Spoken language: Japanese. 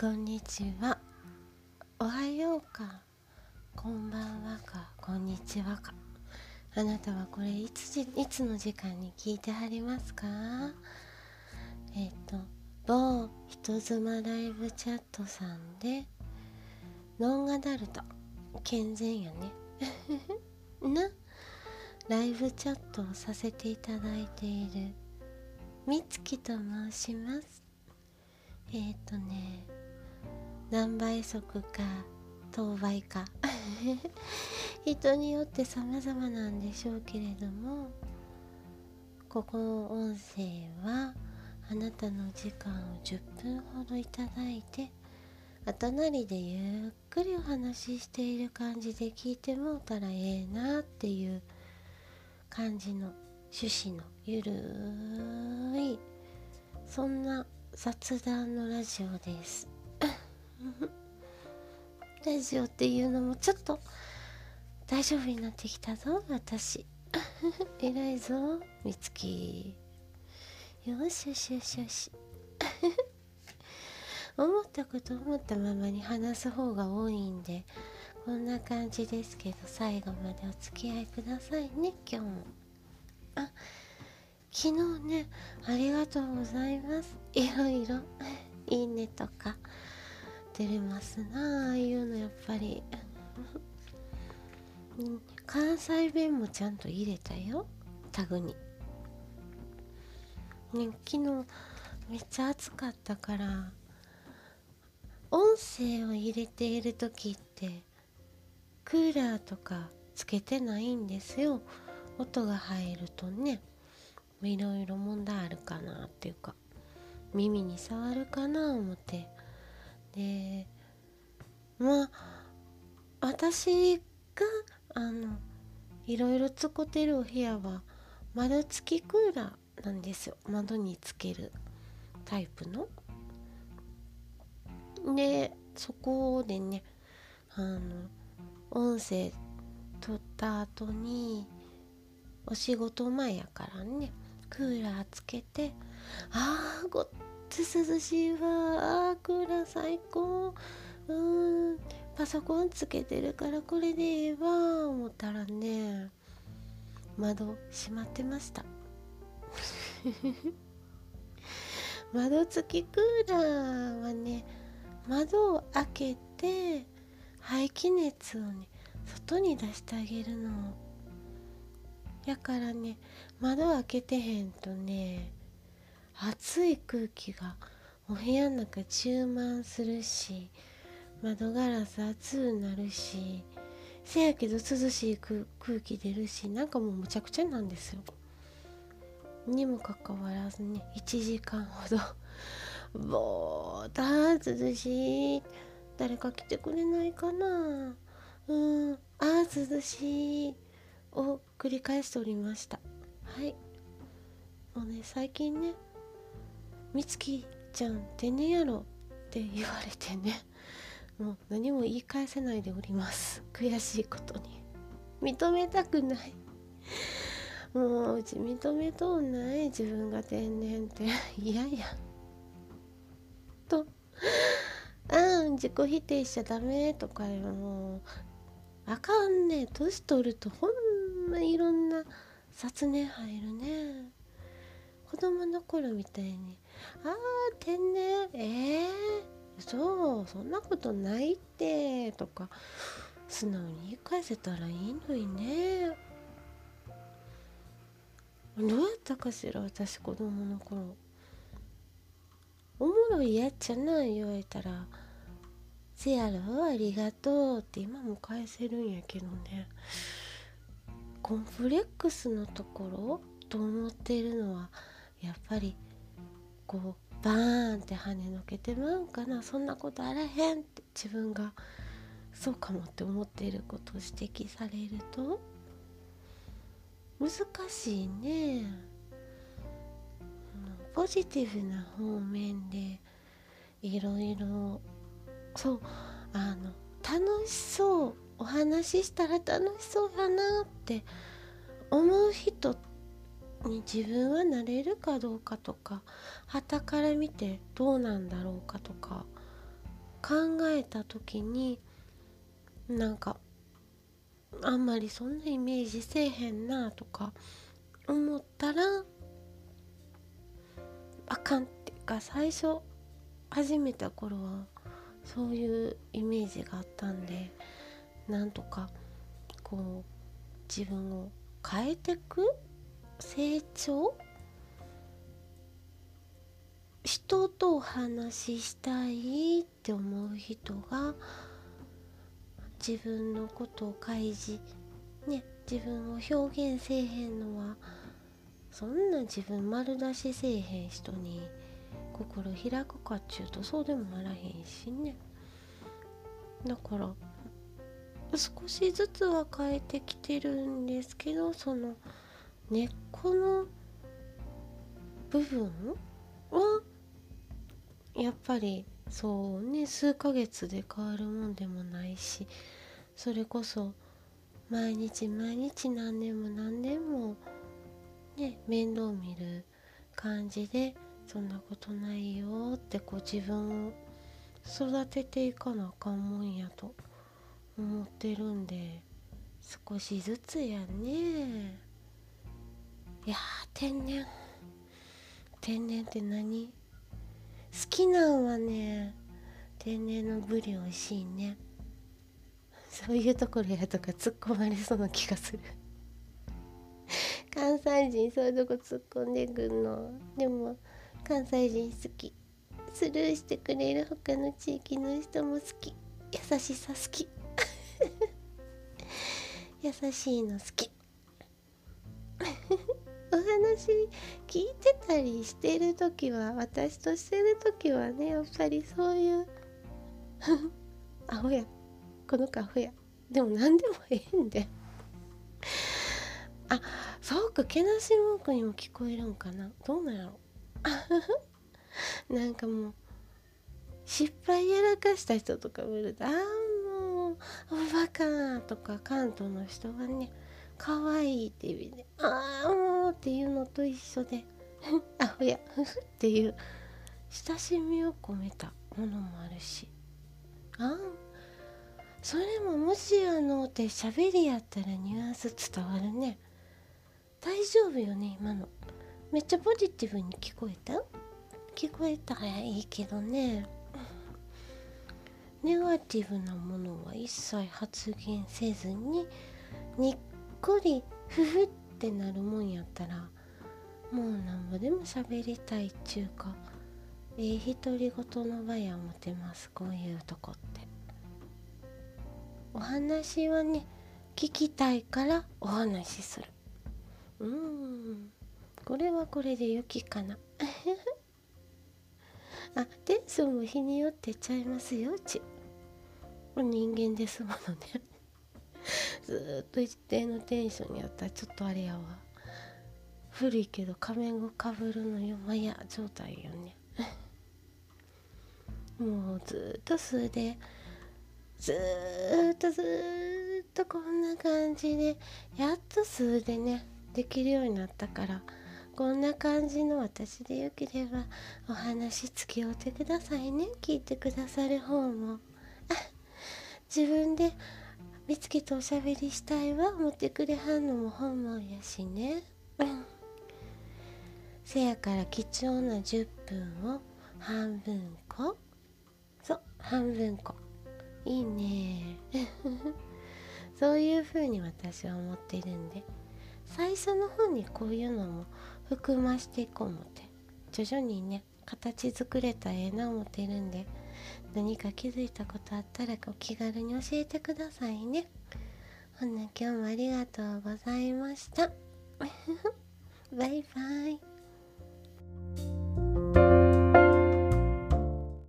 こんにちは。おはようか。こんばんはか。こんにちはか。あなたはこれいつじいつの時間に聞いてはりますか？えっ、と某人妻ライブチャットさんでノンアダルト健全やね。な。ライブチャットをさせていただいているみつきと申します。えっ、とね何倍速か当倍か。人によって様々なんでしょうけれどもここの音声はあなたの時間を10分ほどいただいて後なりでゆっくりお話ししている感じで聞いてもうたらええなっていう感じの趣旨のゆるいそんな雑談のラジオです。ラジオっていうのもちょっと大丈夫になってきたぞ私。偉いぞみつきよしよしよしよし。思ったこと思ったままに話す方が多いんでこんな感じですけど最後までお付き合いくださいね今日も。あ昨日ねありがとうございます。いろいろ。いいねとか。出れますなああいうのやっぱり。関西弁もちゃんと入れたよタグに、ね、昨日めっちゃ暑かったから音声を入れている時ってクーラーとかつけてないんですよ。音が入るとねいろいろ問題あるかなっていうか耳に触るかな思って。でまあ私があのいろいろ使ってるお部屋は窓付きクーラーなんですよ窓につけるタイプの。でそこでねあの音声撮った後にお仕事前やからねクーラーつけてあーごっつ涼しいわあクーラー最高。うん。パソコンつけてるからこれでええわ思ったらね窓閉まってました。窓付きクーラーはね窓を開けて排気熱をね外に出してあげるの。やからね窓開けてへんとね暑い空気がお部屋の中充満するし窓ガラス熱うなるしせやけど涼しい空気出るしなんかもうむちゃくちゃなんですよ。にもかかわらずね1時間ほどぼーっと涼しい誰か来てくれないかな。うんあー涼しい。を繰り返しておりました。はい。もうね最近ね美月ちゃんってねやろって言われてね。もう何も言い返せないでおります。悔しいことに。認めたくない。もううち認めとうない。自分が天然って。嫌やと。あん自己否定しちゃダメ。とかもうあかんね。年取るとほんまいろんな雑念入るね。子供の頃みたいに「あー天然えー、そうそんなことないって」とか素直に言い返せたらいいのにね。どうやったかしら私子供の頃。おもろいやっちゃない言われたら「せやろありがとう」って今も返せるんやけどね。コンプレックスのところと思ってるのはやっぱりこうバーンって跳ねのけてまうんかなそんなことあらへんって自分がそうかもって思っていることを指摘されると難しいね。ポジティブな方面でいろいろそうあの楽しそうお話ししたら楽しそうやなって思う人ってに自分はなれるかどうかとか旗から見てどうなんだろうかとか考えた時になんかあんまりそんなイメージせえへんなとか思ったらあかんっていうか最初始めた頃はそういうイメージがあったんでなんとかこう自分を変えてく成長？人とお話ししたいって思う人が自分のことを開示。ね自分を表現せえへんのはそんな自分丸出しせえへん人に心開くかっちゅうとそうでもならへんしね。だから少しずつは変えてきてるんですけどその根っこの部分はやっぱりそうね数ヶ月で変わるもんでもないしそれこそ毎日毎日何年も何年もね面倒見る感じでそんなことないよってこう自分を育てていかなあかんもんやと思ってるんで少しずつやね。いや天然。天然って何？好きなんはね天然のブリ美味しいね。そういうところやとか突っ込まれそうな気がする。関西人そういうとこ突っ込んでくんの？でも関西人好き。スルーしてくれる他の地域の人も好き。優しさ好き。優しいの好き。話聞いてたりしてる時は私としてる時はねやっぱりそういう アホや。この子アホや。でも何でもええんで。あそうかけなし文句にも聞こえるんかな。どうなんやろ。なんかもう失敗やらかした人とか見るとああもうおバカとか関東の人はね可愛いって意味でああもうっていうのと一緒で あほやふふ っていう。親しみを込めたものもあるし。あそれももしあのって喋りやったらニュアンス伝わるね。大丈夫よね今の。めっちゃポジティブに聞こえた？聞こえた。らいいけどね。ネガティブなものは一切発言せずににっこりふふってなるもんやったらもうなんぼでも喋りたいっちゅうかええ独り言の場や思てますこういうとこって。お話はね聞きたいからお話しする。うーん。これはこれで良きかな。あテンションも日によってちゃいますようち人間ですものね。ずっと一定のテンションやったらちょっとあれやわ。古いけど仮面をかぶるのよまや状態よね。もうずっと数でずーっとずーっとこんな感じでやっと数でねできるようになったからこんな感じの私でよければお話付き合ってくださいね。聞いてくださる方も。自分で見つけておしゃべりしたいわ。思ってくれはんのも本望やしね。せやから貴重な10分を半分こ。そう。半分こ。いいね。そういう風に私は思ってるんで。最初の方にこういうのも含ましていこう思って。徐々にね形作れたらええな思ってるんで何か気づいたことあったらお気軽に教えてくださいね。ほんな今日もありがとうございました。バイバイ。